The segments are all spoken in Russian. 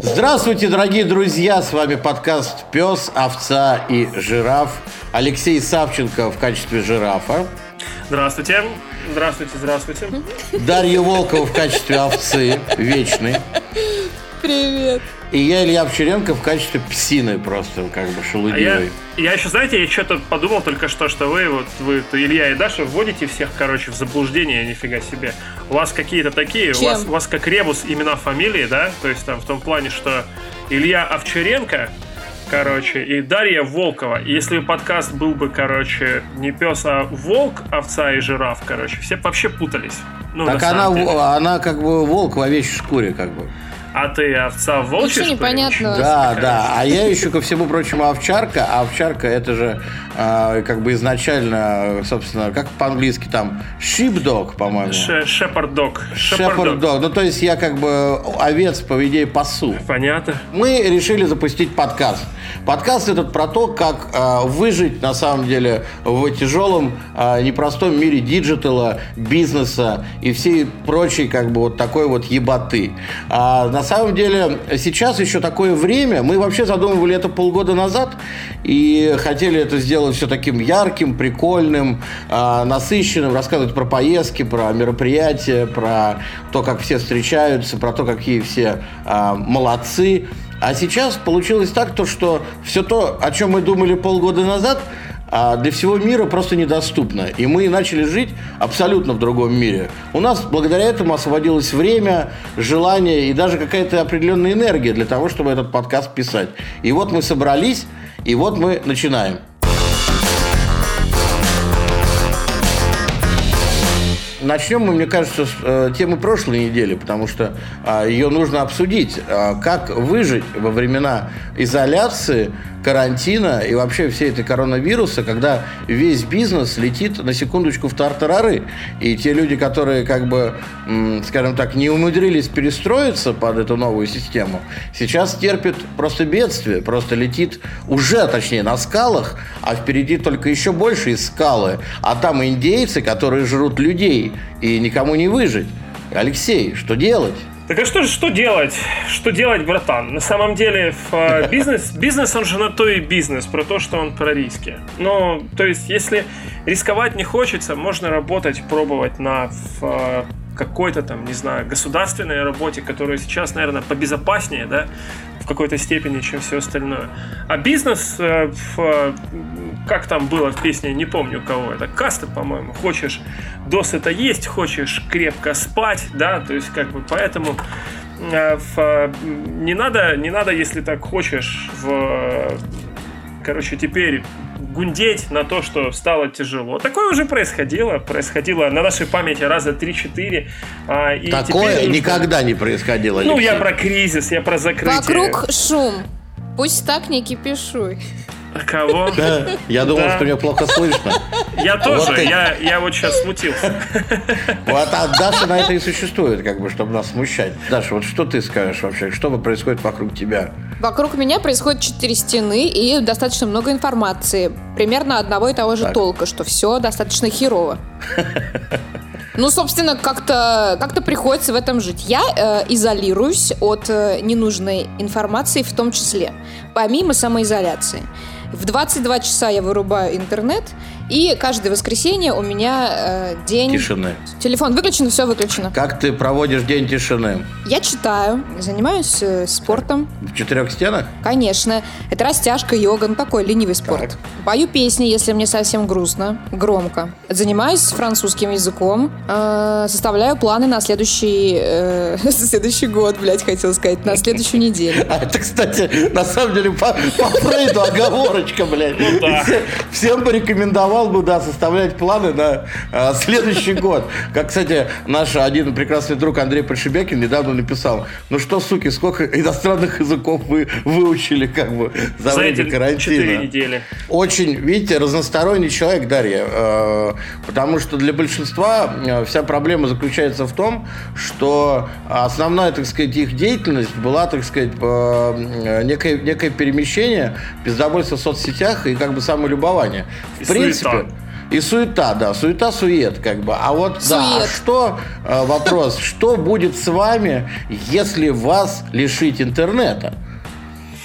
Здравствуйте, дорогие друзья! С вами подкаст «Пес, овца и жираф». Алексей Савченко в качестве жирафа. Здравствуйте. Здравствуйте, здравствуйте. Дарья Волкова в качестве овцы, вечный. Привет. И я, Илья Овчаренко, в качестве псины просто, как бы, шелудивой. А я, я еще, знаете, я что-то подумал только что, что вы, вот вы, Илья и Даша, вводите всех, короче, в заблуждение, нифига себе. У вас какие-то такие, у вас, у вас как ребус имена, фамилии, да? То есть там в том плане, что Илья Овчаренко, короче, и Дарья Волкова. И если подкаст был бы, короче, не пес, а волк, овца и жираф, короче, все вообще путались. Ну, так она, она как бы волк в овечьей шкуре, как бы. А ты овца в волчьей Ничего непонятно. Да, да. А я еще, ко всему прочему, овчарка. А овчарка это же э, как бы изначально, собственно, как по-английски там, sheepdog, по-моему. Shepherd dog. Shepherd dog. Ну, то есть я как бы овец, по идее, пасу. Понятно. Мы решили запустить подкаст. Подкаст этот про то, как э, выжить, на самом деле, в тяжелом, э, непростом мире диджитала, бизнеса и всей прочей, как бы, вот такой вот ебаты. А, на самом деле, сейчас еще такое время. Мы вообще задумывали это полгода назад и хотели это сделать все таким ярким, прикольным, э, насыщенным, рассказывать про поездки, про мероприятия, про то, как все встречаются, про то, какие все э, молодцы. А сейчас получилось так, то, что все то, о чем мы думали полгода назад, а для всего мира просто недоступно. И мы начали жить абсолютно в другом мире. У нас благодаря этому освободилось время, желание и даже какая-то определенная энергия для того, чтобы этот подкаст писать. И вот мы собрались, и вот мы начинаем. Начнем мы, мне кажется, с э, темы прошлой недели, потому что э, ее нужно обсудить. Э, как выжить во времена изоляции, карантина и вообще всей этой коронавируса, когда весь бизнес летит на секундочку в тартарары. И те люди, которые, как бы, скажем так, не умудрились перестроиться под эту новую систему, сейчас терпят просто бедствие, просто летит уже, точнее, на скалах, а впереди только еще большие скалы. А там индейцы, которые жрут людей, и никому не выжить. Алексей, что делать? Так а что, что делать? Что делать, братан? На самом деле, в, э, бизнес, бизнес, он же на то и бизнес, про то, что он про риски. Ну, то есть, если рисковать не хочется, можно работать, пробовать на в, э, какой-то там, не знаю, государственной работе, которая сейчас, наверное, побезопаснее, да, в какой-то степени, чем все остальное. А бизнес, э, в, как там было в песне, не помню кого это, касты, по-моему, хочешь досыта есть, хочешь крепко спать, да, то есть как бы поэтому э, в, не надо, не надо, если так хочешь, в, короче, теперь гундеть на то, что стало тяжело. Такое уже происходило. Происходило на нашей памяти раза 3-4. А, Такое нужно... никогда не происходило. Ну, Алексей. я про кризис, я про закрытие. Вокруг шум. Пусть так не кипишуй. Кого? Да, я думал, да. что меня плохо слышно. Я тоже, вот я, я вот сейчас смутился. Вот, а Даша на это и существует, как бы, чтобы нас смущать. Даша, вот что ты скажешь вообще? Что происходит вокруг тебя? Вокруг меня происходит четыре стены и достаточно много информации. Примерно одного и того же так. толка, что все достаточно херово. Ну, собственно, как-то как приходится в этом жить. Я э, изолируюсь от э, ненужной информации в том числе, помимо самоизоляции. В 22 часа я вырубаю интернет, и каждое воскресенье у меня э, день... Тишины. Телефон выключен, все выключено. Как ты проводишь день тишины? Я читаю, занимаюсь э, спортом. В четырех стенах? Конечно. Это растяжка, йога, ну такой ленивый спорт. Так. Пою песни, если мне совсем грустно, громко. Занимаюсь французским языком, э, составляю планы на следующий, э, следующий год, блядь, хотел сказать, на следующую неделю. А это, кстати, на самом деле по, по Фрейду оговорочка, блядь. Ну, да. Всем бы рекомендовал рекомендовал бы, да, составлять планы на э, следующий год. Как, кстати, наш один прекрасный друг Андрей Подшибякин недавно написал, ну что, суки, сколько иностранных языков вы выучили как бы за, за время карантина? 4 недели. Очень, видите, разносторонний человек, Дарья. Э, потому что для большинства э, вся проблема заключается в том, что основная, так сказать, их деятельность была, так сказать, э, некое, некое перемещение, пиздобольство в соцсетях и как бы самолюбование. В принципе, принципе, И суета, да, суета-сует, как бы. А вот, сует. да, а что, э, вопрос, что будет с вами, если вас лишить интернета?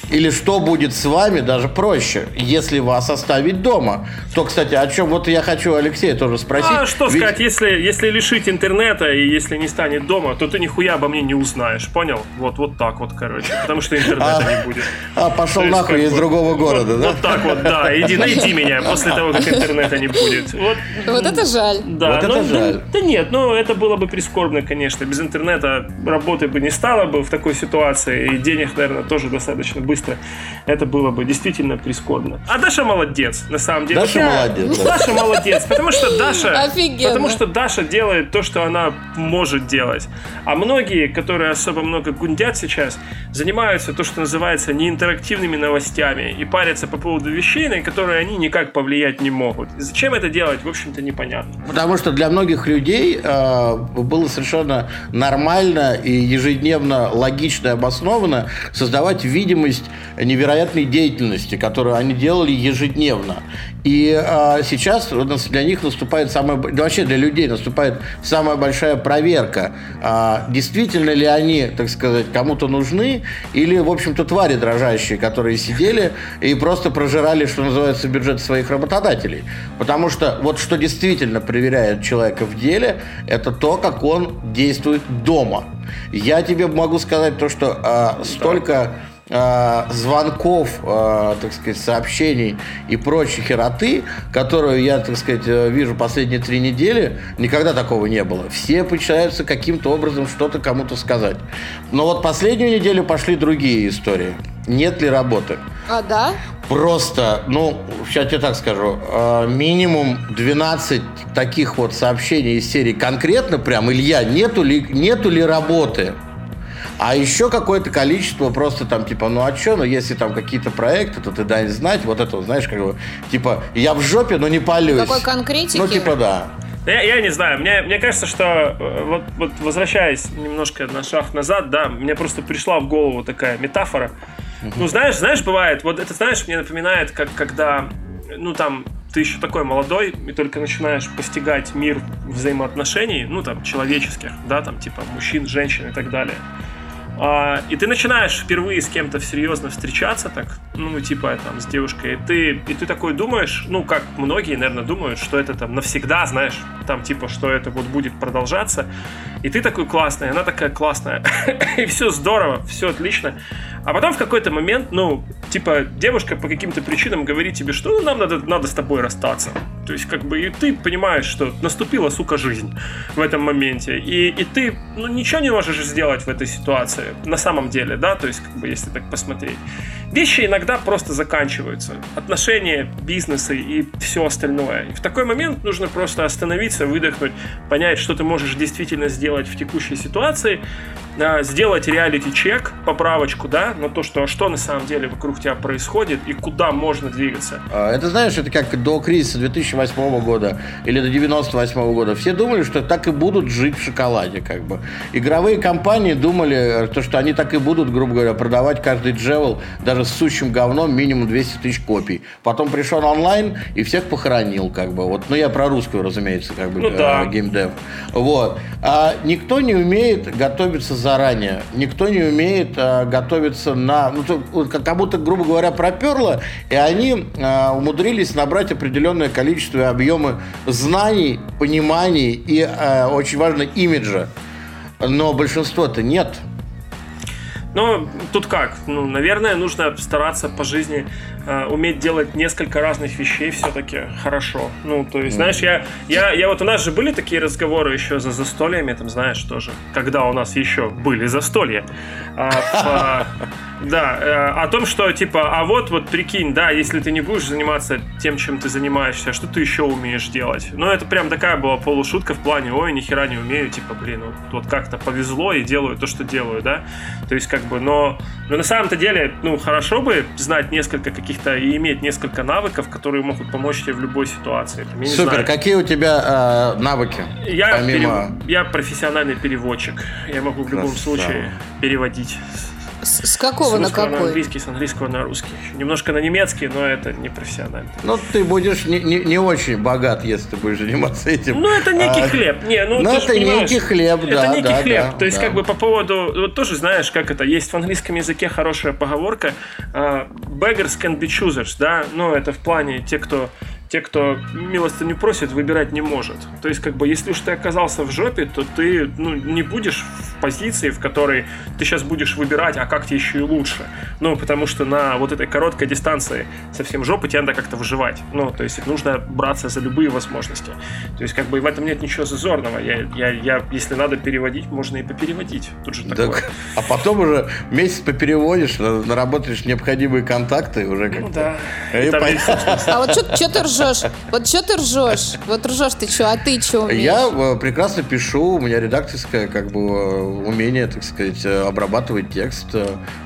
Или что будет с вами, даже проще, если вас оставить дома. То, кстати, о чем вот я хочу Алексея тоже спросить. А что Ведь... сказать, если, если лишить интернета и если не станет дома, то ты нихуя обо мне не узнаешь, понял? Вот, вот так вот, короче, потому что интернета а, не будет. А, пошел есть, нахуй из другого города, вот, да? Вот так вот, да, иди найди меня после того, как интернета не будет. Вот, вот это жаль. Да, вот это ну, жаль. Да, да нет, ну это было бы прискорбно, конечно. Без интернета работы бы не стало бы в такой ситуации, и денег, наверное, тоже достаточно быстро быстро, это было бы действительно прискорбно. А Даша молодец, на самом деле. Даша Я... молодец. Даша молодец, потому что Даша... Офигенно. Потому что Даша делает то, что она может делать. А многие, которые особо много гундят сейчас, занимаются то, что называется неинтерактивными новостями и парятся по поводу вещей, на которые они никак повлиять не могут. И зачем это делать, в общем-то, непонятно. Потому что для многих людей э, было совершенно нормально и ежедневно логично и обоснованно создавать видимость невероятной деятельности, которую они делали ежедневно. И а, сейчас для них наступает самая, вообще для людей наступает самая большая проверка, а, действительно ли они, так сказать, кому-то нужны, или, в общем-то, твари дрожащие, которые сидели и просто прожирали, что называется, бюджет своих работодателей. Потому что вот что действительно проверяет человека в деле, это то, как он действует дома. Я тебе могу сказать то, что а, столько э, звонков, э, так сказать, сообщений и прочей хероты, которую я, так сказать, э, вижу последние три недели, никогда такого не было. Все пытаются каким-то образом что-то кому-то сказать. Но вот последнюю неделю пошли другие истории. Нет ли работы? А, да? Просто, ну, сейчас я так скажу, э, минимум 12 таких вот сообщений из серии конкретно прям, Илья, нету ли, нету ли работы? А еще какое-то количество просто там, типа, ну а что, ну если там какие-то проекты, то ты дай знать, вот это, знаешь, как бы, типа, я в жопе, но не палюсь. Какой конкретики? Ну, типа, да. Я, я не знаю, мне, мне кажется, что э, вот, вот возвращаясь немножко на шаг назад, да, мне просто пришла в голову такая метафора. Угу. Ну, знаешь, знаешь, бывает, вот это, знаешь, мне напоминает, как когда, ну, там, ты еще такой молодой и только начинаешь постигать мир взаимоотношений, ну, там, человеческих, да, там, типа, мужчин, женщин и так далее. А, и ты начинаешь впервые с кем-то серьезно встречаться, так, ну, типа, там, с девушкой, и ты, и ты такой думаешь, ну, как многие, наверное, думают, что это там навсегда, знаешь, там, типа, что это вот будет продолжаться, и ты такой классный, она такая классная, и все здорово, все отлично, а потом в какой-то момент, ну, типа, девушка по каким-то причинам говорит тебе, что ну, нам надо, надо с тобой расстаться. То есть, как бы, и ты понимаешь, что наступила, сука, жизнь в этом моменте. И, и ты, ну, ничего не можешь сделать в этой ситуации, на самом деле, да, то есть, как бы, если так посмотреть. Вещи иногда просто заканчиваются. Отношения, бизнесы и все остальное. И в такой момент нужно просто остановиться, выдохнуть, понять, что ты можешь действительно сделать в текущей ситуации, а, сделать реалити-чек, поправочку, да, на то, что, что на самом деле вокруг тебя происходит и куда можно двигаться. А, это, знаешь, это как до кризиса 2008 года или до 98 года. Все думали, что так и будут жить в шоколаде, как бы. Игровые компании думали, э, то, что они так и будут, грубо говоря, продавать каждый джевел даже с сущим говном минимум 200 тысяч копий. Потом пришел онлайн и всех похоронил, как бы. Вот, ну, я про русскую, разумеется, как бы, ну, да. э, геймдев. Вот. А никто не умеет готовиться заранее. Никто не умеет э, готовиться на... Ну, то, как будто, грубо говоря, проперло, и они э, умудрились набрать определенное количество и объемы знаний, пониманий и, э, очень важно, имиджа. Но большинство-то нет. Но тут как? Ну, наверное, нужно стараться по жизни э, уметь делать несколько разных вещей все-таки хорошо. Ну, то есть, знаешь, я, я, я вот у нас же были такие разговоры еще за застольями, там, знаешь, тоже, когда у нас еще были застолья. А, в, да, э, о том, что типа, а вот, вот прикинь, да, если ты не будешь заниматься тем, чем ты занимаешься, что ты еще умеешь делать? Ну, это прям такая была полушутка в плане, ой, ни хера не умею, типа, блин, вот, вот как-то повезло и делаю то, что делаю, да? То есть, как бы, но, но на самом-то деле, ну, хорошо бы знать несколько каких-то и иметь несколько навыков, которые могут помочь тебе в любой ситуации. Там, Супер, знаю. какие у тебя э, навыки? Я, помимо... перев... я профессиональный переводчик. Я могу в любом Красава. случае переводить С, с какого с на какой? на английский, с английского на русский. Немножко на немецкий, но это не профессионально. Ну, ты будешь не, не, не очень богат, если ты будешь заниматься этим. Ну, это некий а, хлеб. Не, ну, ну это некий хлеб, это да. Это некий да, хлеб. Да, То есть, да. как бы по поводу... Вот тоже знаешь, как это... Есть в английском языке хорошая поговорка uh, beggars can be choosers, да? Ну, это в плане те, кто те, кто милостыню просит, выбирать не может. То есть, как бы, если уж ты оказался в жопе, то ты ну, не будешь в позиции, в которой ты сейчас будешь выбирать, а как тебе еще и лучше. Ну, потому что на вот этой короткой дистанции совсем жопы тебе надо как-то выживать. Ну, то есть, нужно браться за любые возможности. То есть, как бы, в этом нет ничего зазорного. Я, я, я если надо переводить, можно и попереводить. Тут же такое. Так, а потом уже месяц попереводишь, наработаешь необходимые контакты уже как-то. Ну, да. И а вот что ты ржешь? Вот что ты ржешь? Вот ржешь ты что, а ты что умеешь? Я э, прекрасно пишу, у меня редакторское как бы э, умение, так сказать, э, обрабатывать текст,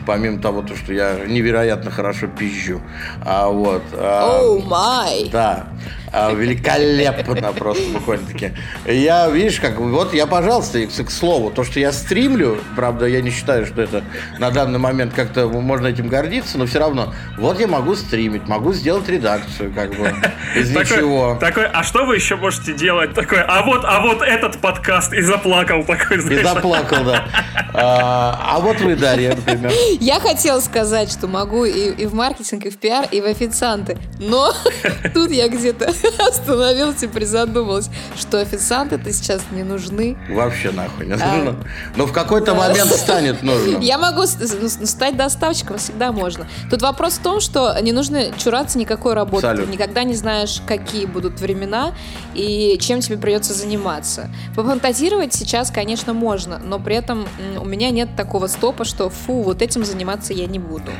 помимо того, то, что я невероятно хорошо пизжу. А вот. Оу, oh май! Да. А, великолепно просто буквально-таки. Я, видишь, как, вот я, пожалуйста, к, к слову, то, что я стримлю, правда, я не считаю, что это на данный момент как-то можно этим гордиться, но все равно, вот я могу стримить, могу сделать редакцию, как бы, из ничего. Такой, а что вы еще можете делать? Такой, а вот, а вот этот подкаст, и заплакал такой, знаешь. И заплакал, да. А, а вот вы, Дарья, например. Я хотела сказать, что могу и, и в маркетинг, и в пиар, и в официанты, но тут я где-то остановилась и призадумалась, что официанты-то сейчас не нужны. Вообще нахуй не нужно. А... Но в какой-то момент станет нужно. Я могу стать доставщиком, всегда можно. Тут вопрос в том, что не нужно чураться никакой работы. Ты никогда не знаешь, какие будут времена и чем тебе придется заниматься. Пофантазировать сейчас, конечно, можно, но при этом у меня нет такого стопа, что фу, вот этим заниматься я не буду.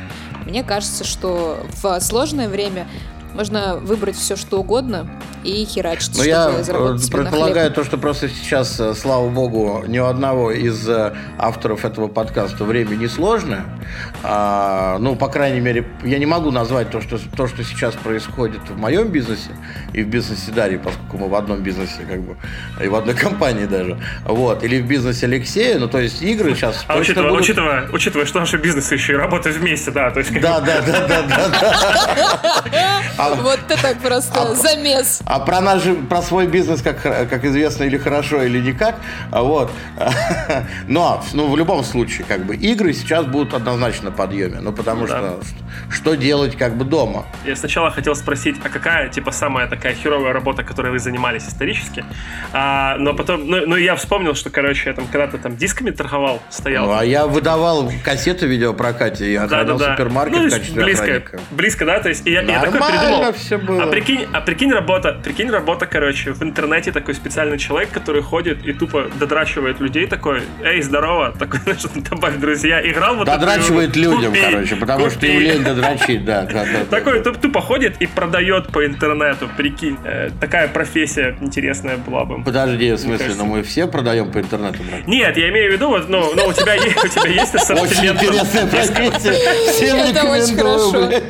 Мне кажется, что в сложное время можно выбрать все, что угодно и херачить, Но я э, предполагаю то, что просто сейчас, э, слава богу, ни у одного из э, авторов этого подкаста время не сложное. А, ну, по крайней мере, я не могу назвать то что, то, что сейчас происходит в моем бизнесе и в бизнесе Дарьи, поскольку мы в одном бизнесе, как бы, и в одной компании даже. Вот. Или в бизнесе Алексея. Ну, то есть игры сейчас... А учитывая, будут... учитывая, учитывая, что наши бизнесы еще и работают вместе, да, то есть... Да, да, да, да, да. А, вот это просто а, замес. А про наш, про свой бизнес, как, как известно, или хорошо, или никак. А вот. Но, ну, в любом случае, как бы, игры сейчас будут однозначно на подъеме. Ну, потому да. что, что делать, как бы, дома? Я сначала хотел спросить, а какая, типа, самая такая херовая работа, которой вы занимались исторически? А, но потом, ну, ну, я вспомнил, что, короче, я там когда-то там дисками торговал, стоял. Ну, а я выдавал кассеты в видеопрокате и охранял да, да, да. супермаркет ну, в качестве близко, охранника. Близко, да? То есть, и я, я такой придумал. Все было. А прикинь, а прикинь работа, прикинь работа, короче, в интернете такой специальный человек, который ходит и тупо додрачивает людей такой, эй, здорово, такой, значит, добавь друзья, играл вот Додрачивает людям, купи, короче, потому купи. что им лень додрачить, да. да, да такой да. тупо ходит и продает по интернету, прикинь. Э, такая профессия интересная была бы. Подожди, в смысле, но мы все продаем по интернету, брат? Нет, я имею в виду, вот, ну, ну у тебя есть, у тебя есть Очень интересная профессия. Всем рекомендую,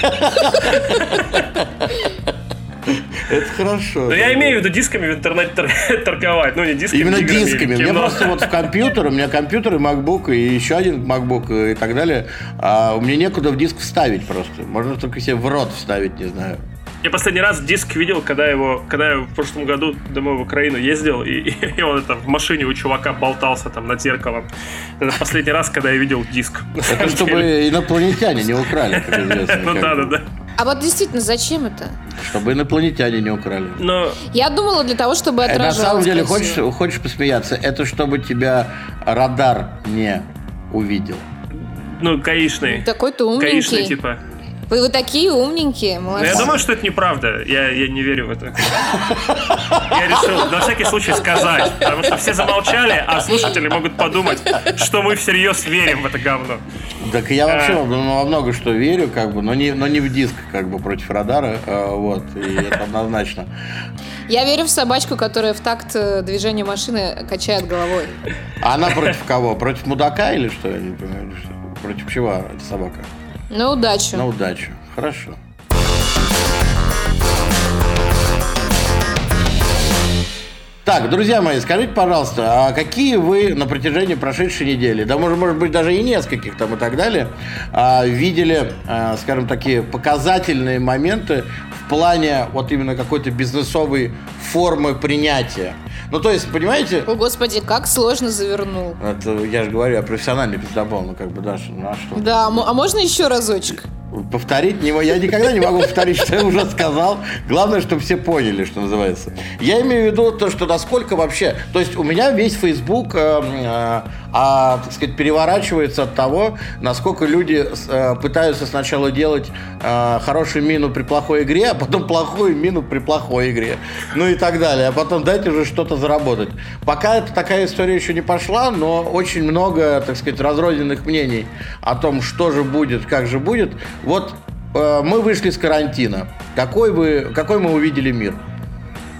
Это хорошо. Но я имею в виду дисками в интернете торговать, ну не дисками. Именно дисками. Мне просто вот в компьютер, у меня компьютер и MacBook, и еще один MacBook и так далее. А у меня некуда в диск вставить просто. Можно только себе в рот вставить, не знаю. Я последний раз диск видел, когда его, когда я в прошлом году домой в Украину ездил, и, и он это в машине у чувака болтался там над зеркалом. Это последний раз, когда я видел диск. Это чтобы инопланетяне не украли, как известно. Ну да, да, да. А вот действительно, зачем это? Чтобы инопланетяне не украли. Но... Я думала для того, чтобы отражалось. На самом деле, хочешь, хочешь посмеяться, это чтобы тебя радар не увидел. Ну, гаишный. Такой ты умненький. Гаишный, типа. Вы, вы такие умненькие, молодцы. Но я думаю, что это неправда. Я, я не верю в это. Я решил на всякий случай сказать, потому что все замолчали, а слушатели могут подумать, что мы всерьез верим в это говно. Так я вообще а... во много что верю, как бы, но не, но не в диск, как бы, против радара, а, вот, и это однозначно. Я верю в собачку, которая в такт э, движения машины качает головой. А она против кого? Против мудака или что? Я не понимаю. Против чего эта собака? На удачу. На удачу. Хорошо. Так, друзья мои, скажите, пожалуйста, а какие вы на протяжении прошедшей недели, да может, может быть даже и нескольких там и так далее, а, видели, а, скажем, такие показательные моменты в плане вот именно какой-то бизнесовой формы принятия? Ну, то есть, понимаете... О, господи, как сложно завернул. Это, я же говорю, я профессиональный пиздобол, ну, как бы, да, ну, а что? Да, а можно еще разочек? Повторить не я никогда не могу повторить, что я уже сказал. Главное, чтобы все поняли, что называется. Я имею в виду то, что насколько вообще... То есть у меня весь Facebook, э, э, а, так сказать, переворачивается от того, насколько люди э, пытаются сначала делать э, хорошую мину при плохой игре, а потом плохую мину при плохой игре. Ну и так далее. А потом дайте уже что-то заработать. Пока это такая история еще не пошла, но очень много, так сказать, разрозненных мнений о том, что же будет, как же будет. Вот э, мы вышли с карантина. Какой, вы, какой мы увидели мир?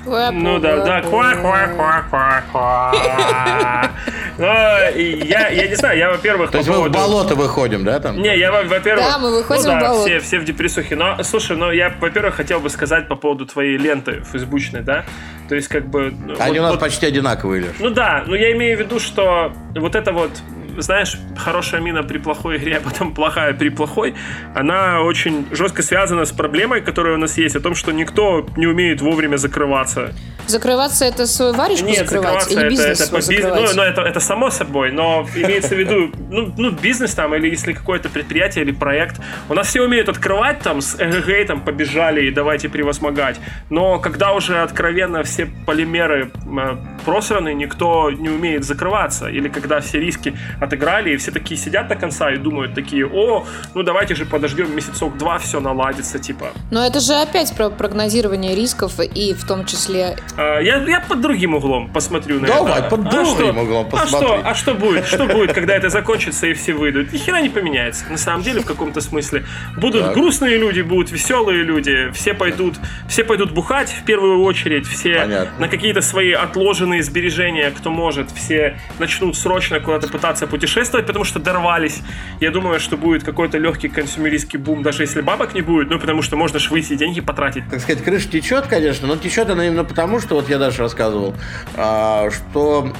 Ну да, да, ква ква ква ква ква Но я, я не знаю, я, во-первых, То есть поводу... мы в болото выходим, да, там? Не, я, во-первых... Да, мы выходим ну, да, в болото. Все, все в депрессухе. Но, слушай, ну я, во-первых, хотел бы сказать по поводу твоей ленты фейсбучной, да? То есть, как бы... Они вот, у нас вот... почти одинаковые, Леш. Ну да, но я имею в виду, что вот это вот знаешь, хорошая мина при плохой игре, а потом плохая при плохой, она очень жестко связана с проблемой, которая у нас есть, о том, что никто не умеет вовремя закрываться. Закрываться это свою варежку Нет, закрывать? Или бизнес это, это, бизнес, ну, ну, это, это само собой, но имеется в виду, ну, ну, бизнес там, или если какое-то предприятие или проект, у нас все умеют открывать там с эгг, там, побежали и давайте превозмогать, но когда уже откровенно все полимеры э, просраны, никто не умеет закрываться, или когда все риски отыграли, и все такие сидят до конца и думают такие, о, ну давайте же подождем месяцок-два, все наладится, типа. Но это же опять про прогнозирование рисков и в том числе... А, я, я под другим углом посмотрю на Давай, это. под а другим а углом посмотри. А что, а что будет? Что будет, когда это закончится и все выйдут? Ни хера не поменяется. На самом деле, в каком-то смысле. Будут так. грустные люди, будут веселые люди, все пойдут, все пойдут бухать в первую очередь, все Понятно. на какие-то свои отложенные сбережения, кто может, все начнут срочно куда-то пытаться путешествовать, потому что дорвались. Я думаю, что будет какой-то легкий консюмеристский бум, даже если бабок не будет, ну, потому что можно же выйти деньги потратить. Так сказать, крыша течет, конечно, но течет она именно потому, что, вот я даже рассказывал, а, что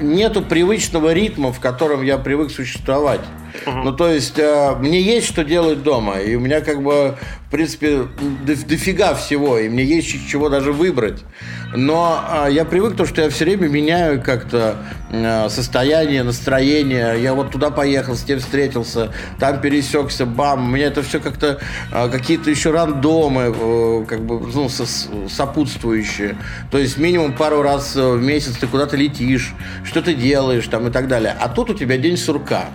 нету привычного ритма, в котором я привык существовать. Угу. Ну, то есть, э, мне есть что делать дома, и у меня как бы, в принципе, дофига всего, и мне есть чего даже выбрать. Но э, я привык то, что я все время меняю как-то э, состояние, настроение. Я вот туда поехал, с тем встретился, там пересекся, бам. У меня это все как-то э, какие-то еще рандомы, э, как бы, ну, со, сопутствующие. То есть, минимум пару раз в месяц ты куда-то летишь, что ты делаешь там и так далее. А тут у тебя день сурка.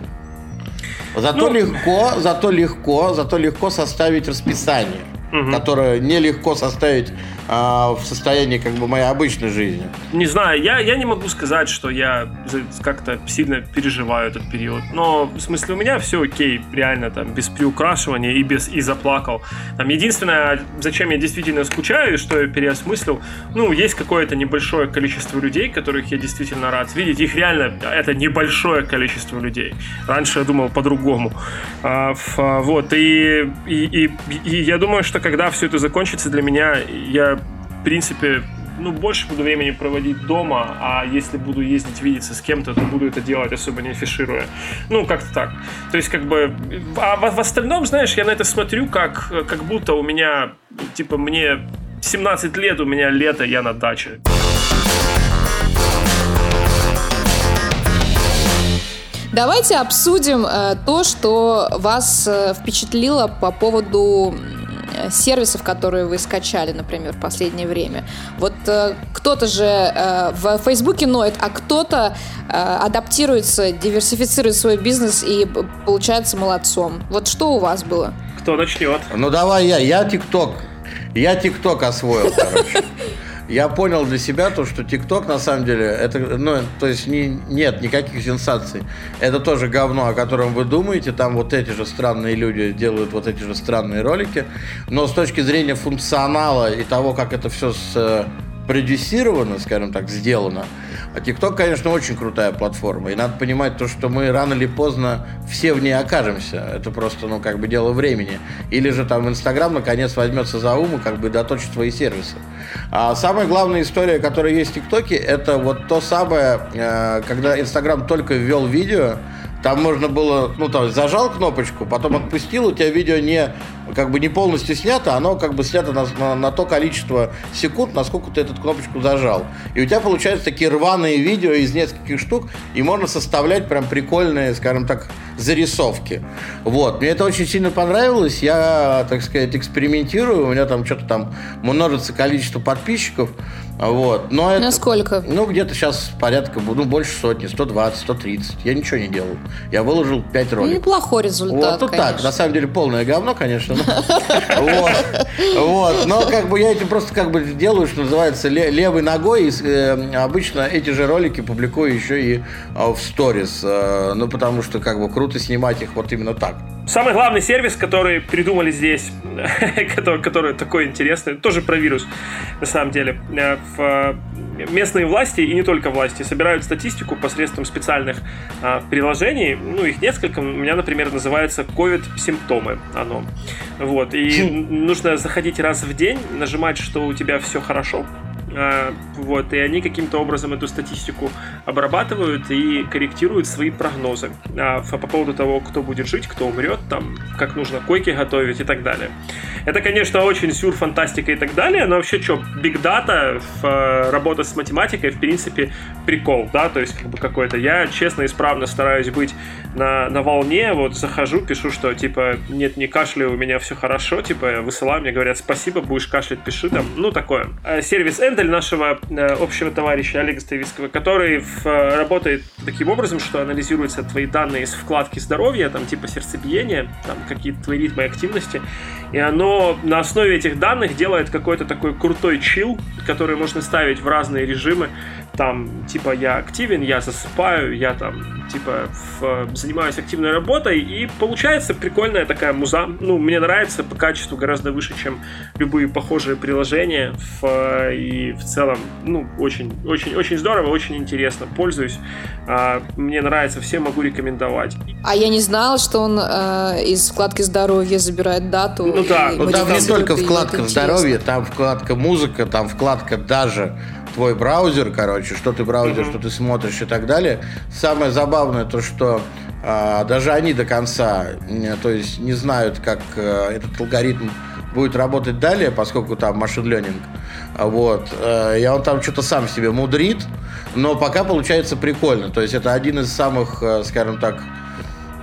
Зато ну... легко, зато легко, зато легко составить расписание, угу. которое нелегко составить в состоянии как бы моей обычной жизни? Не знаю, я, я не могу сказать, что я как-то сильно переживаю этот период. Но в смысле у меня все окей, реально там без приукрашивания и без и заплакал. Там единственное, зачем я действительно скучаю, что я переосмыслил, ну, есть какое-то небольшое количество людей, которых я действительно рад видеть. Их реально, это небольшое количество людей. Раньше я думал по-другому. А, а, вот, и, и, и, и я думаю, что когда все это закончится для меня, я принципе, ну, больше буду времени проводить дома, а если буду ездить видеться с кем-то, то буду это делать, особо не афишируя. Ну, как-то так. То есть, как бы... А в, в остальном, знаешь, я на это смотрю, как, как будто у меня, типа, мне 17 лет, у меня лето, я на даче. Давайте обсудим э, то, что вас э, впечатлило по поводу сервисов, которые вы скачали, например, в последнее время. Вот э, кто-то же э, в Фейсбуке ноет, а кто-то э, адаптируется, диверсифицирует свой бизнес и получается молодцом. Вот что у вас было? Кто начнет? Ну давай я, я ТикТок. Я ТикТок освоил, короче я понял для себя то, что ТикТок на самом деле, это, ну, то есть не, нет никаких сенсаций. Это тоже говно, о котором вы думаете. Там вот эти же странные люди делают вот эти же странные ролики. Но с точки зрения функционала и того, как это все с, э, продюсировано, скажем так, сделано, А ТикТок, конечно, очень крутая платформа. И надо понимать то, что мы рано или поздно все в ней окажемся. Это просто, ну, как бы дело времени. Или же там Инстаграм наконец возьмется за ум и как бы доточит свои сервисы. А самая главная история, которая есть в ТикТоке, это вот то самое, э, когда Инстаграм только ввел видео, там можно было, ну, там, зажал кнопочку, потом отпустил, у тебя видео не, как бы не полностью снято, оно как бы снято на, на, на то количество секунд, насколько ты эту кнопочку зажал. И у тебя получаются такие рваные видео из нескольких штук, и можно составлять прям прикольные, скажем так, зарисовки. Вот. Мне это очень сильно понравилось. Я, так сказать, экспериментирую. У меня там что-то там множится количество подписчиков. Вот. Но это, Насколько? Ну, где-то сейчас порядка, ну, больше сотни, 120, 130. Я ничего не делал. Я выложил 5 роликов. Неплохой результат, Вот, ну так, на самом деле полное говно, конечно. Вот. Но как бы я этим просто как бы делаю, что называется, левой ногой. И э, обычно эти же ролики публикую еще и а, в сторис. Э, ну, потому что как бы круто снимать их вот именно так. Самый главный сервис, который придумали здесь, который, который такой интересный, тоже про вирус, на самом деле. Э, в местные власти, и не только власти, собирают статистику посредством специальных а, приложений. Ну, их несколько. У меня, например, называется COVID-симптомы оно. Вот. И нужно заходить раз в день, нажимать, что у тебя все хорошо, вот, и они каким-то образом эту статистику обрабатывают и корректируют свои прогнозы а, по поводу того, кто будет жить, кто умрет, там, как нужно койки готовить и так далее. Это, конечно, очень сюр, фантастика и так далее, но вообще что, биг дата, работа с математикой, в принципе, прикол, да, то есть как бы какой-то. Я честно, исправно стараюсь быть на, на волне, вот захожу, пишу, что типа нет, не кашляю, у меня все хорошо, типа высылаю, мне говорят спасибо, будешь кашлять, пиши там, ну такое. А, сервис Эндель нашего э, общего товарища Олега Ставицкого, который в, э, работает таким образом, что анализируются твои данные из вкладки здоровья, там типа сердцебиения, там какие-то твои ритмы активности, и оно на основе этих данных делает какой-то такой крутой чил, который можно ставить в разные режимы, там, типа, я активен, я засыпаю, я там, типа, в, занимаюсь активной работой, и получается прикольная такая муза. Ну, мне нравится по качеству гораздо выше, чем любые похожие приложения, в, и в целом, ну, очень, очень, очень здорово, очень интересно, пользуюсь, а, мне нравится, всем могу рекомендовать. А я не знала, что он э, из вкладки здоровья забирает дату. Ну да, ну там не только вкладка здоровья, там вкладка музыка, там вкладка даже твой браузер, короче, что ты браузер, mm-hmm. что ты смотришь и так далее. Самое забавное то, что а, даже они до конца, то есть не знают, как а, этот алгоритм будет работать далее, поскольку там машин ленинг. Вот. Э, и он там что-то сам себе мудрит, но пока получается прикольно. То есть это один из самых, э, скажем так,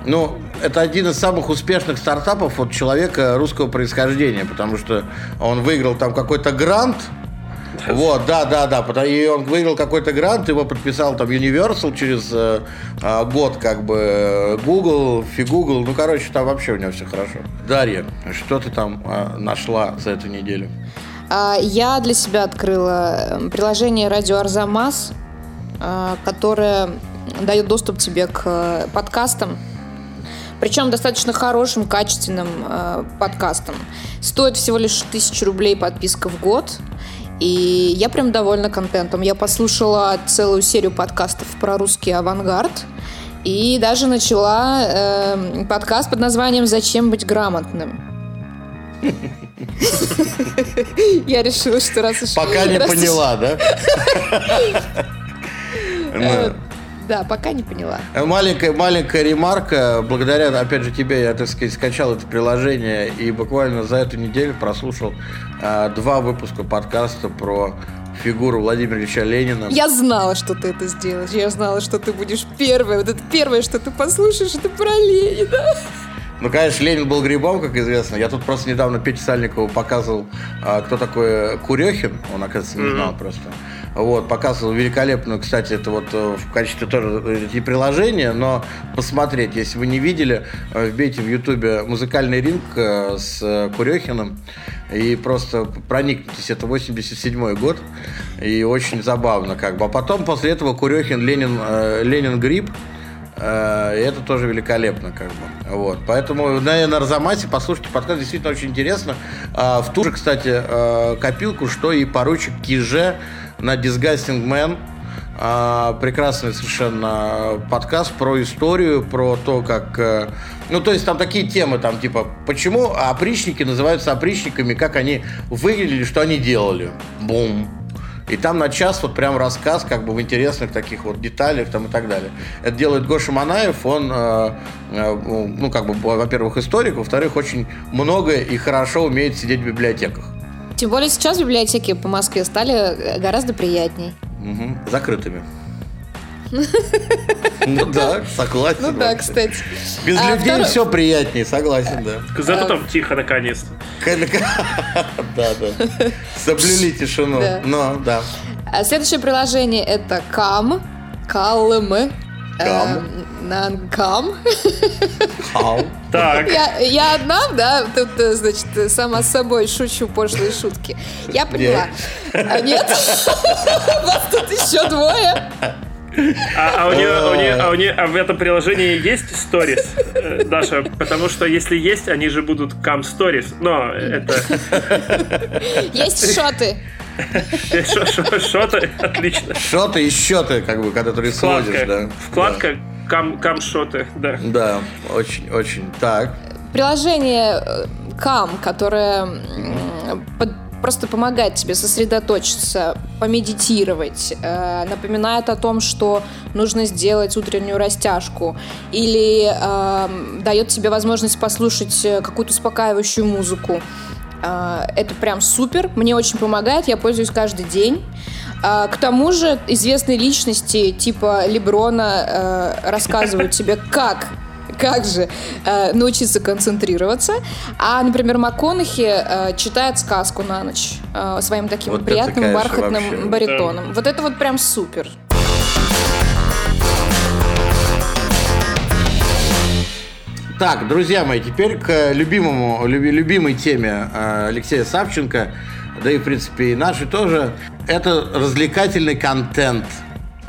ну, это один из самых успешных стартапов от человека русского происхождения, потому что он выиграл там какой-то грант, вот, да, да, да. И он выиграл какой-то грант, его подписал там Universal через э, э, год, как бы Google, фигугл. Ну, короче, там вообще у него все хорошо. Дарья, что ты там э, нашла за эту неделю? А, я для себя открыла эм, приложение Радио Арзамас, э, которое дает доступ тебе к э, подкастам причем достаточно хорошим, качественным э, подкастом. Стоит всего лишь тысячу рублей подписка в год. И я прям довольна контентом. Я послушала целую серию подкастов про русский авангард. И даже начала э, подкаст под названием «Зачем быть грамотным?». Я решила, что раз уж... Пока не поняла, да? Э, да, пока не поняла. Маленькая, маленькая ремарка. Благодаря, опять же, тебе я, так сказать, скачал это приложение и буквально за эту неделю прослушал э, два выпуска подкаста про фигуру Владимира Ильича Ленина. Я знала, что ты это сделаешь. Я знала, что ты будешь первой. Вот это первое, что ты послушаешь, это про Ленина. Ну, конечно, Ленин был грибом, как известно. Я тут просто недавно Пете Сальникову показывал, а, кто такой Курехин. Он, оказывается, не знал mm-hmm. просто. Вот, показывал великолепную, кстати, это вот э, в качестве тоже эти приложения, но посмотреть, если вы не видели, э, вбейте в Ютубе музыкальный ринг э, с Курехиным и просто проникнитесь. Это 87 год, и очень забавно как бы. А потом после этого Курехин, Ленин, Ленин Гриб, это тоже великолепно, как бы. Вот. Поэтому на, на Арзамасе послушайте подкаст, действительно очень интересно. А, в ту же, кстати, копилку, что и поручик Киже на Disgusting Man. А, прекрасный совершенно подкаст про историю, про то, как... Э, ну, то есть там такие темы, там типа, почему опричники называются опричниками, как они выглядели, что они делали. Бум. И там на час вот прям рассказ как бы в интересных таких вот деталях там и так далее. Это делает Гоша Манаев, он, э, э, ну, как бы, во-первых, историк, во-вторых, очень много и хорошо умеет сидеть в библиотеках. Тем более сейчас библиотеки по Москве стали гораздо приятней. Угу, закрытыми. Ну да, согласен. Ну да, кстати. Без а, людей второй... все приятнее, согласен, да. Зато там тихо наконец-то. Да, да. Соблюли тишину. Но, да. А следующее приложение это Кам. Калм. Кам. Нанкам. Хау. Так. Я, я одна, да, тут, э, значит, сама с собой шучу пошлые шутки. Я поняла. Нет? А нет? Вас тут еще двое. А, а, у нее, а, у нее, а у нее, а в этом приложении есть сторис, э, Даша? Потому что если есть, они же будут кам stories. Но это... Есть шоты. Шоты, отлично. Шоты и счеты, как бы, когда ты сводишь, да. Вкладка кам, кам шоты, да. Да, очень, очень. Так. Приложение Кам, э, которое под просто помогает тебе сосредоточиться, помедитировать, э, напоминает о том, что нужно сделать утреннюю растяжку, или э, дает тебе возможность послушать э, какую-то успокаивающую музыку. Э, это прям супер, мне очень помогает, я пользуюсь каждый день. Э, к тому же известные личности типа Леброна э, рассказывают тебе, как как же э, научиться концентрироваться. А, например, МакКонахи э, читает сказку на ночь э, своим таким вот приятным бархатным вообще. баритоном. Да. Вот это вот прям супер. Так, друзья мои, теперь к любимому, любимой теме э, Алексея Савченко, да и, в принципе, и нашей тоже. Это развлекательный контент –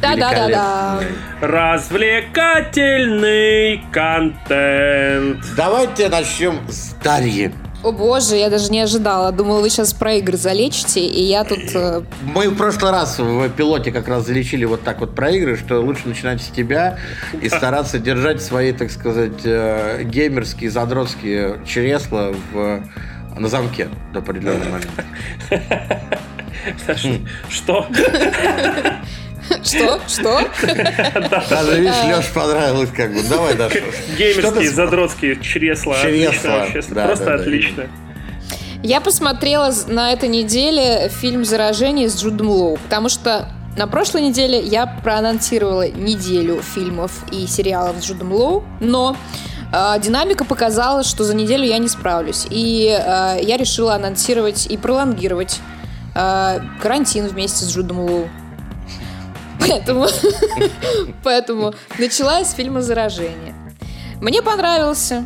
да-да-да-да. Развлекательный контент. Давайте начнем с Дарьи. О боже, я даже не ожидала. Думала, вы сейчас про игры залечите, и я тут... Э, Мы в прошлый раз в пилоте как раз залечили вот так вот про игры, что лучше начинать с тебя и стараться держать свои, так сказать, э, геймерские, задротские чресла в, на замке до определенного момента. Что? Что? Что? Даже, видишь, Леш понравилось как бы. Давай, Даша. Геймерские, задротские чресла. Чресла. Просто отлично. Я посмотрела на этой неделе фильм «Заражение» с Джудом Лоу, потому что на прошлой неделе я проанонсировала неделю фильмов и сериалов с Джудом Лоу, но э, динамика показала, что за неделю я не справлюсь. И э, я решила анонсировать и пролонгировать э, карантин вместе с Джудом Лоу. Поэтому, поэтому начала с фильма «Заражение». Мне понравился.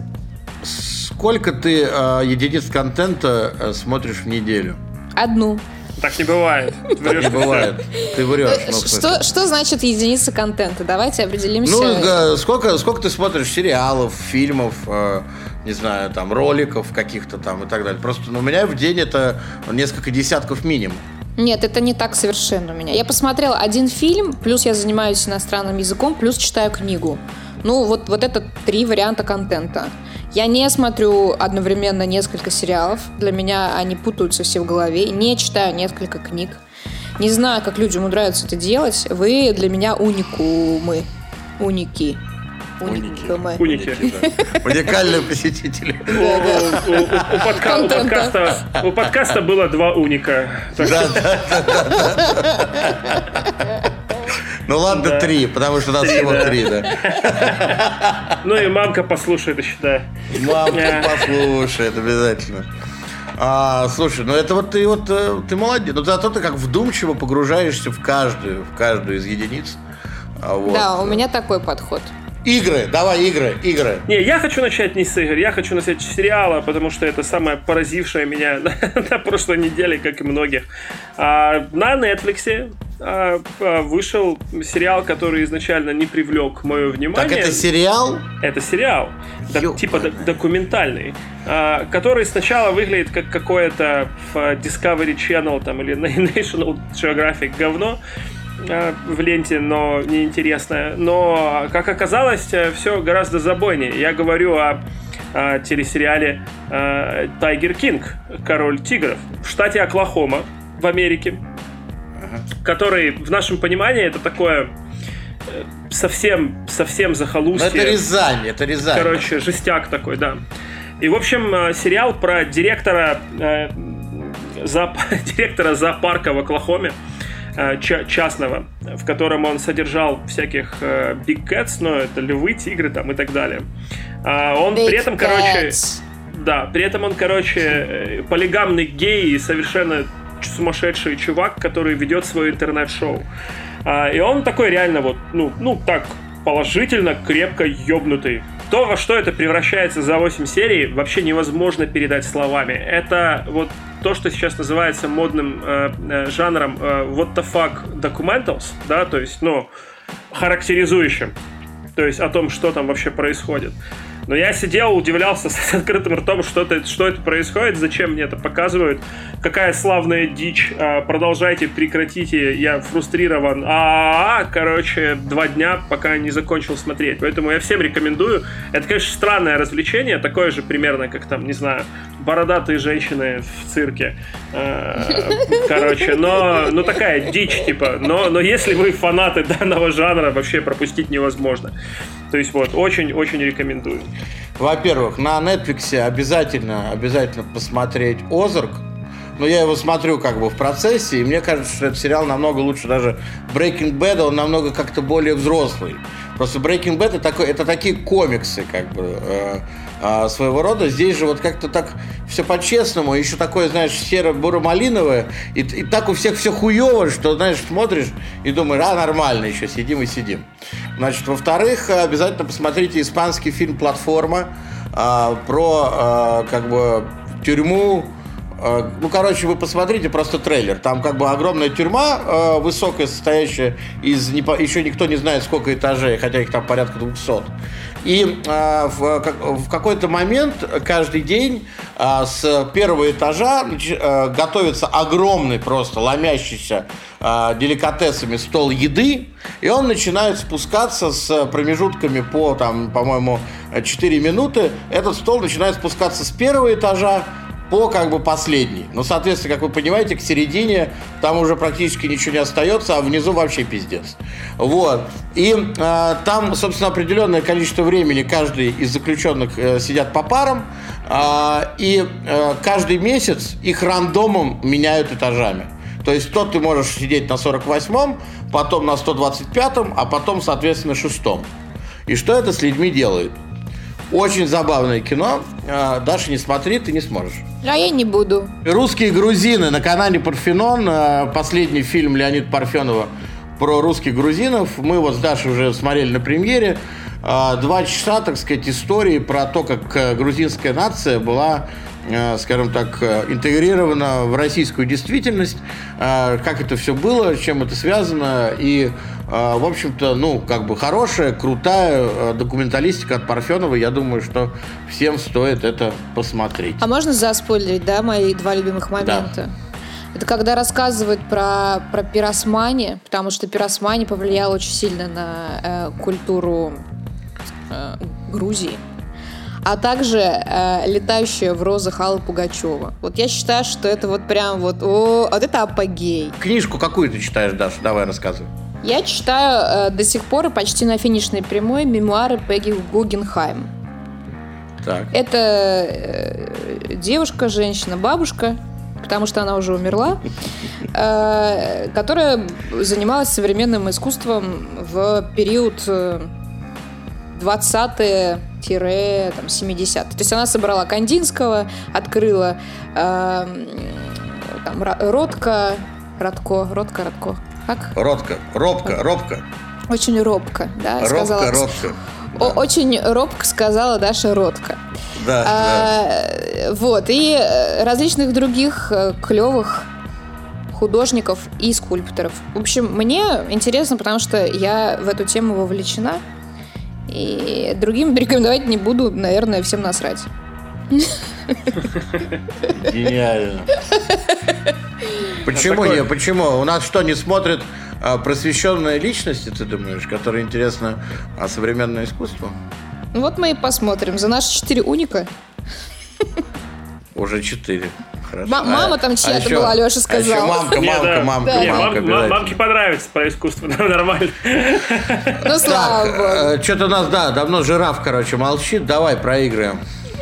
Сколько ты э, единиц контента э, смотришь в неделю? Одну. Так не бывает. Так не бывает. Ты врешь. Ну, что, что значит единица контента? Давайте определимся. Ну, сколько, сколько ты смотришь сериалов, фильмов, э, не знаю, там, роликов каких-то там и так далее. Просто ну, у меня в день это несколько десятков минимум. Нет, это не так совершенно у меня. Я посмотрела один фильм, плюс я занимаюсь иностранным языком, плюс читаю книгу. Ну, вот, вот это три варианта контента. Я не смотрю одновременно несколько сериалов. Для меня они путаются все в голове. Не читаю несколько книг. Не знаю, как люди умудряются это делать. Вы для меня уникумы. Уники. Уники. Уники. Уникальные посетители. У подкаста было два уника. Ну ладно, три, потому что у нас всего три, да. Ну и мамка послушает еще, да. Мамка послушает обязательно. А, слушай, ну это вот ты вот э, ты молодец. Но зато ты как вдумчиво погружаешься в каждую, в каждую из единиц. А вот. Да, у меня такой подход. Игры, давай игры, игры. Не, я хочу начать не с игр, я хочу начать с сериала, потому что это самое поразившее меня на, прошлой неделе, как и многих. А, на Netflix а, а, вышел сериал, который изначально не привлек мое внимание. Так это сериал? Это сериал, да, типа документальный, а, который сначала выглядит как какое-то Discovery Channel там, или National Geographic говно, в ленте, но неинтересное. Но, как оказалось, э, все гораздо забойнее. Я говорю о, о телесериале э, «Тайгер Кинг. Король тигров» в штате Оклахома в Америке, который в нашем понимании это такое э, совсем, совсем захолустье. Но это Рязань, это Рязань. Короче, жестяк такой, да. И, в общем, э, сериал про директора, э, зооп... директора зоопарка в Оклахоме, э, частного, в котором он содержал всяких э, big cats, но это львы, тигры там и так далее. А он big при этом, cats. короче... Да, при этом он, короче, э, полигамный гей и совершенно сумасшедший чувак, который ведет свое интернет-шоу. А, и он такой реально вот, ну, ну так, положительно, крепко ёбнутый. То, во что это превращается за 8 серий, вообще невозможно передать словами. Это вот то, что сейчас называется модным э, э, жанром э, what the fuck documentals, да, то есть, ну, характеризующим, то есть о том, что там вообще происходит. Но я сидел, удивлялся с открытым ртом, что это, что это происходит, зачем мне это показывают, какая славная дичь, а, продолжайте, прекратите, я фрустрирован. А, короче, два дня, пока не закончил смотреть. Поэтому я всем рекомендую. Это, конечно, странное развлечение, такое же примерно, как там, не знаю, бородатые женщины в цирке. А, короче, но, ну такая дичь, типа. Но, но если вы фанаты данного жанра, вообще пропустить невозможно. То есть вот, очень-очень рекомендую. Во-первых, на Netflix обязательно, обязательно посмотреть Озарк. Но я его смотрю как бы в процессе, и мне кажется, что этот сериал намного лучше даже Breaking Bad, он намного как-то более взрослый. Просто Breaking Bad это, такой, это такие комиксы, как бы. Э, а, своего рода. Здесь же вот как-то так все по-честному, еще такое, знаешь, серо-буро-малиновое, и, и так у всех все хуево, что, знаешь, смотришь и думаешь, а, нормально, еще сидим и сидим. Значит, во-вторых, обязательно посмотрите испанский фильм «Платформа» а, про, а, как бы, тюрьму, ну, короче, вы посмотрите просто трейлер. Там как бы огромная тюрьма э, высокая, состоящая из... Еще никто не знает, сколько этажей, хотя их там порядка 200. И э, в, какой-то момент каждый день э, с первого этажа э, готовится огромный просто ломящийся э, деликатесами стол еды, и он начинает спускаться с промежутками по, там, по-моему, 4 минуты. Этот стол начинает спускаться с первого этажа по как бы последней. Ну, соответственно, как вы понимаете, к середине там уже практически ничего не остается, а внизу вообще пиздец. Вот. И э, там, собственно, определенное количество времени каждый из заключенных э, сидят по парам, э, и э, каждый месяц их рандомом меняют этажами. То есть тот ты можешь сидеть на 48-м, потом на 125-м, а потом, соответственно, шестом. И что это с людьми делает? Очень забавное кино. А, Даша, не смотри, ты не сможешь. А я не буду. Русские грузины на канале Парфенон. А, последний фильм Леонида Парфенова про русских грузинов. Мы вот с Дашей уже смотрели на премьере. А, два часа, так сказать, истории про то, как э, грузинская нация была скажем так, э, интегрировано в российскую действительность, э, как это все было, с чем это связано, и, в общем-то, ну, как бы хорошая, крутая документалистика от Парфенова, я думаю, что всем стоит это посмотреть. А можно заспойлерить, да, мои два любимых момента? Да. Это когда рассказывают про, про пиросмани, потому что пиросмани повлиял очень сильно на э, культуру э, Грузии а также э, летающая в розах Алла Пугачева. Вот я считаю, что это вот прям вот, о, вот это апогей. Книжку какую ты читаешь, Даша? Давай рассказывай. Я читаю э, до сих пор и почти на финишной прямой мемуары Пегги Гугенхайм. Так. Это э, девушка, женщина, бабушка, потому что она уже умерла, э, которая занималась современным искусством в период э, 20-е 70-е. То есть она собрала Кандинского, открыла э, там, Ротко, Ротко, Ротко, Ротко. Как? Ротко, Робко, Робко. Очень робко, да, робко, сказала. Робко, да. Очень робко сказала Даша Ротко. Да, а, да. Вот, и э, различных других э, клевых художников и скульпторов. В общем, мне интересно, потому что я в эту тему вовлечена. И другим рекомендовать не буду, наверное, всем насрать. Гениально. Почему не? Почему? У нас что, не смотрят а, просвещенная личность, ты думаешь, которая интересна а, современное искусство? Вот мы и посмотрим. За наши четыре уника. Уже четыре. Хорошо. М- мама там чья-то а была, Леша сказал. А еще мамка, мамка, да. мамка, да. мамка, мамка, Мамке понравится про искусство, нормально. Ну, слава богу. Э, Что-то у нас, да, давно жираф, короче, молчит. Давай проиграем.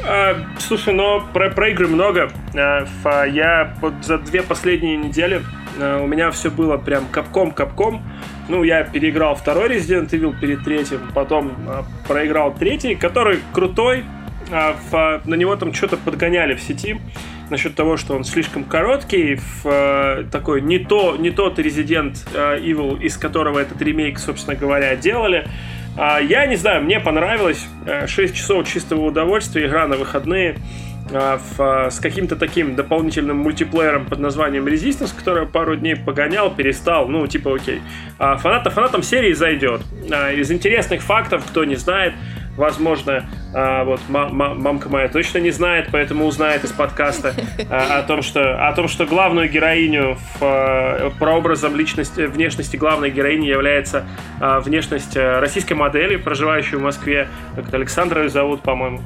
А, слушай, но про, про игры много. А, я вот за две последние недели а, у меня все было прям капком-капком. Ну, я переиграл второй Resident Evil перед третьим, потом проиграл третий, который крутой. А, в, на него там что-то подгоняли в сети насчет того, что он слишком короткий, в, э, такой не, то, не тот Resident Evil, из которого этот ремейк, собственно говоря, делали. А, я не знаю, мне понравилось. 6 э, часов чистого удовольствия, игра на выходные в, с каким-то таким дополнительным мультиплеером под названием Resistance, который пару дней погонял, перестал, ну, типа, окей. А фанатам, фанатам серии зайдет. Из интересных фактов, кто не знает, возможно, а, вот мамка моя точно не знает, поэтому узнает из подкаста а, о том, что о том, что главную героиню в а, прообразом личности, внешности главной героини является внешность российской модели, проживающей в Москве, как Александра ее зовут, по-моему.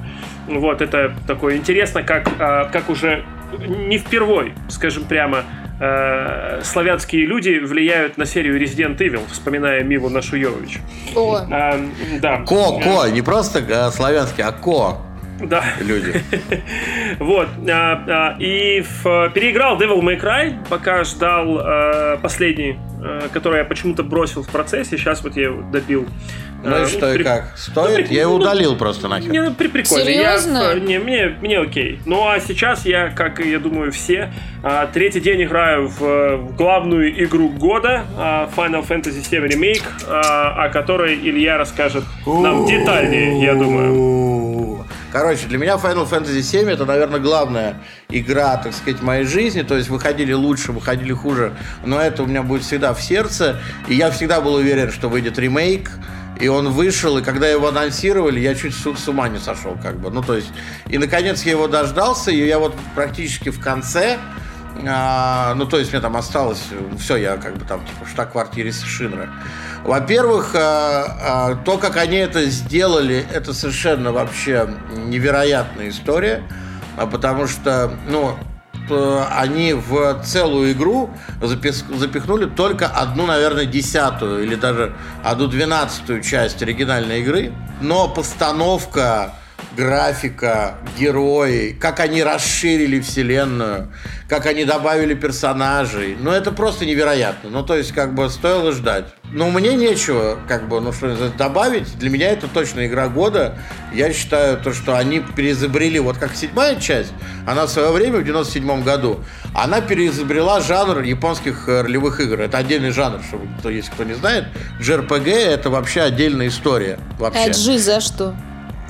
Вот это такое интересно, как как уже не впервой, скажем прямо, э, славянские люди влияют на серию Resident Evil, вспоминая Миву Нашуевич. О. А, да. Ко, ко, не просто э, славянский, а ко. Да. Люди. вот. А, а, и в, переиграл Devil May Cry, пока ждал а, последний, а, который я почему-то бросил в процессе. Сейчас вот я его добил. Ну и а, что, ну, и как? Стоит? Ну, я его ну, удалил просто нахер. Не, ну, при, прикольно. Серьезно? Я, не, мне, мне окей. Ну, а сейчас я, как я думаю, все, а, третий день играю в, в главную игру года а, Final Fantasy VII Remake, а, о которой Илья расскажет нам детальнее, я думаю. Короче, для меня Final Fantasy VII это, наверное, главная игра, так сказать, моей жизни. То есть выходили лучше, выходили хуже, но это у меня будет всегда в сердце. И я всегда был уверен, что выйдет ремейк. И он вышел, и когда его анонсировали, я чуть с, ума не сошел, как бы. Ну, то есть, и наконец я его дождался, и я вот практически в конце, а, ну, то есть, мне там осталось, все, я как бы там, типа, в штаб-квартире Шинра. Во-первых, а, а, то, как они это сделали, это совершенно вообще невероятная история, а, потому что, ну, они в целую игру запихнули только одну, наверное, десятую или даже одну двенадцатую часть оригинальной игры. Но постановка, графика, герои, как они расширили вселенную, как они добавили персонажей. Ну, это просто невероятно. Ну, то есть, как бы, стоило ждать. Но мне нечего, как бы, ну, что добавить. Для меня это точно игра года. Я считаю, то, что они переизобрели, вот как седьмая часть, она в свое время, в 97 году, она переизобрела жанр японских э, ролевых игр. Это отдельный жанр, чтобы кто, если кто не знает. JRPG — это вообще отдельная история. Вообще. А G за что?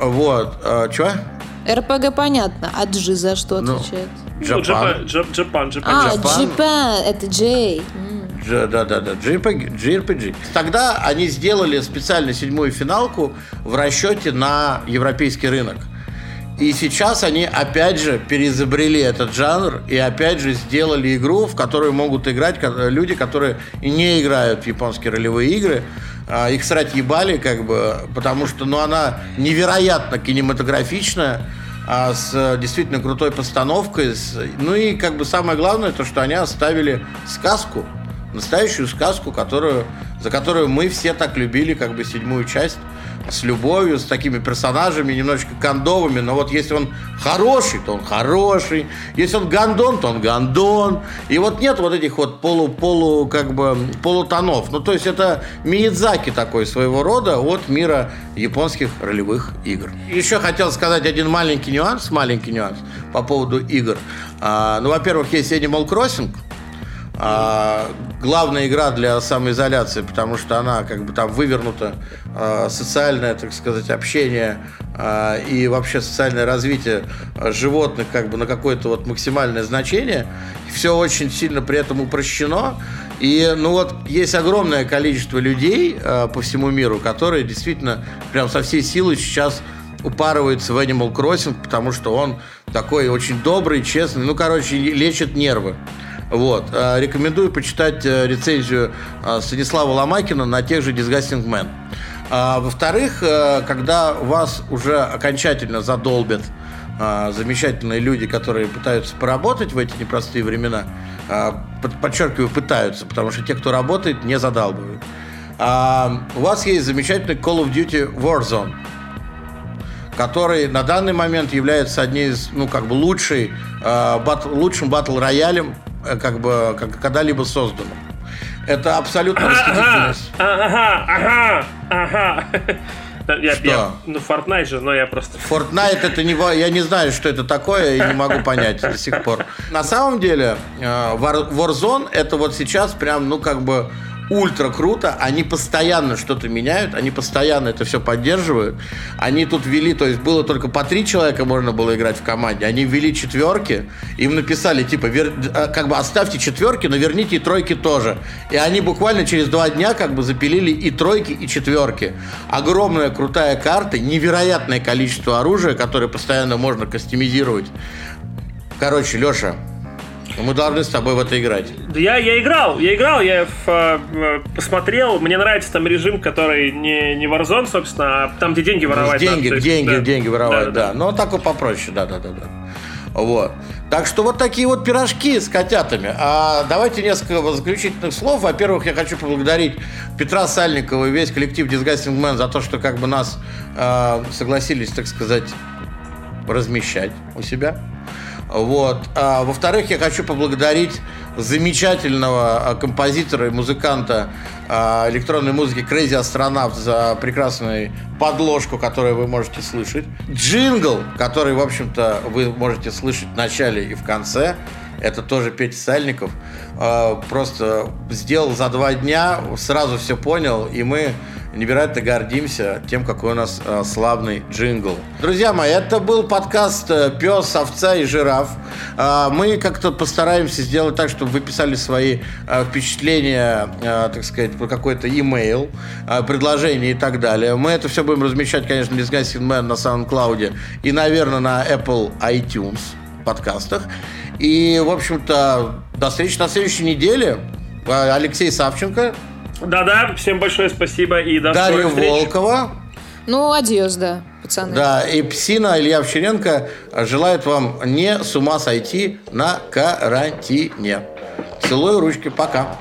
Вот. А, чего? РПГ понятно, а G за что ну, отвечает? Ну, Джапан. Джапан, Джапан. А, Джапан, это J. Да, да, да, JRPG, JRPG. Тогда они сделали специально седьмую финалку в расчете на европейский рынок. И сейчас они опять же переизобрели этот жанр и опять же сделали игру, в которую могут играть люди, которые не играют в японские ролевые игры. А, их срать ебали, как бы, потому что ну, она невероятно кинематографичная а с действительно крутой постановкой. С, ну и как бы самое главное, то, что они оставили сказку, настоящую сказку, которую, за которую мы все так любили, как бы седьмую часть с любовью, с такими персонажами, немножечко кондовыми, но вот если он хороший, то он хороший, если он гандон, то он гандон, и вот нет вот этих вот полу-полу, как бы, полутонов, ну, то есть это Миядзаки такой своего рода от мира японских ролевых игр. Еще хотел сказать один маленький нюанс, маленький нюанс по поводу игр. А, ну, во-первых, есть Animal Crossing, а, главная игра для самоизоляции, потому что она как бы там вывернута социальное, так сказать, общение а, и вообще социальное развитие животных как бы на какое-то вот максимальное значение. Все очень сильно при этом упрощено. И ну вот есть огромное количество людей а, по всему миру, которые действительно прям со всей силы сейчас упарываются в Animal Crossing, потому что он такой очень добрый, честный, ну, короче, лечит нервы. Вот. Э, рекомендую почитать э, рецензию э, Станислава Ломакина на тех же Disgusting Man. А, во-вторых, когда вас уже окончательно задолбят замечательные люди, которые пытаются поработать в эти непростые времена, подчеркиваю, пытаются, потому что те, кто работает, не задалбывают. А, у вас есть замечательный Call of Duty Warzone, который на данный момент является одним из, ну, как бы лучший, бат, лучшим батл-роялем Э, как бы когда-либо созданным. Это абсолютно расхитительность. Ага, ага, ага. Я, что? Я, ну, Fortnite же, но я просто... Fortnite это не... Я не знаю, что это такое, и не могу понять до сих пор. На самом деле, э, Warzone это вот сейчас прям, ну, как бы ультра круто, они постоянно что-то меняют, они постоянно это все поддерживают. Они тут ввели, то есть было только по три человека можно было играть в команде, они ввели четверки, им написали, типа, вер, э, как бы оставьте четверки, но верните и тройки тоже. И они буквально через два дня как бы запилили и тройки, и четверки. Огромная крутая карта, невероятное количество оружия, которое постоянно можно кастомизировать. Короче, Леша, мы должны с тобой в это играть. Я, я играл, я играл, я в, э, посмотрел. Мне нравится там режим, который не, не Warzone, собственно, а там, где деньги воровать. Деньги, надо, деньги, есть, да. деньги воровать, да. да. да. Но такой попроще, да, да, да, да. Вот. Так что вот такие вот пирожки с котятами. А давайте несколько заключительных слов. Во-первых, я хочу поблагодарить Петра Сальникова и весь коллектив Disgusting Man за то, что как бы нас э, согласились, так сказать, размещать у себя. Вот. А, во-вторых, я хочу поблагодарить замечательного а, композитора и музыканта а, электронной музыки Crazy Astronaut за прекрасную подложку, которую вы можете слышать. Джингл, который, в общем-то, вы можете слышать в начале и в конце. Это тоже Петя Сальников. А, просто сделал за два дня, сразу все понял, и мы невероятно гордимся тем, какой у нас э, славный джингл. Друзья мои, это был подкаст э, «Пес, овца и жираф». Э, мы как-то постараемся сделать так, чтобы вы писали свои э, впечатления, э, так сказать, по какой-то имейл, э, предложения и так далее. Мы это все будем размещать, конечно, Disgusting Man на SoundCloud и, наверное, на Apple iTunes подкастах. И, в общем-то, до встречи на следующей неделе. Алексей Савченко, да-да, всем большое спасибо и до Дарья Волкова. Ну, адьос, да, пацаны. Да, и Псина Илья Овчаренко желает вам не с ума сойти на карантине. Целую ручки, пока.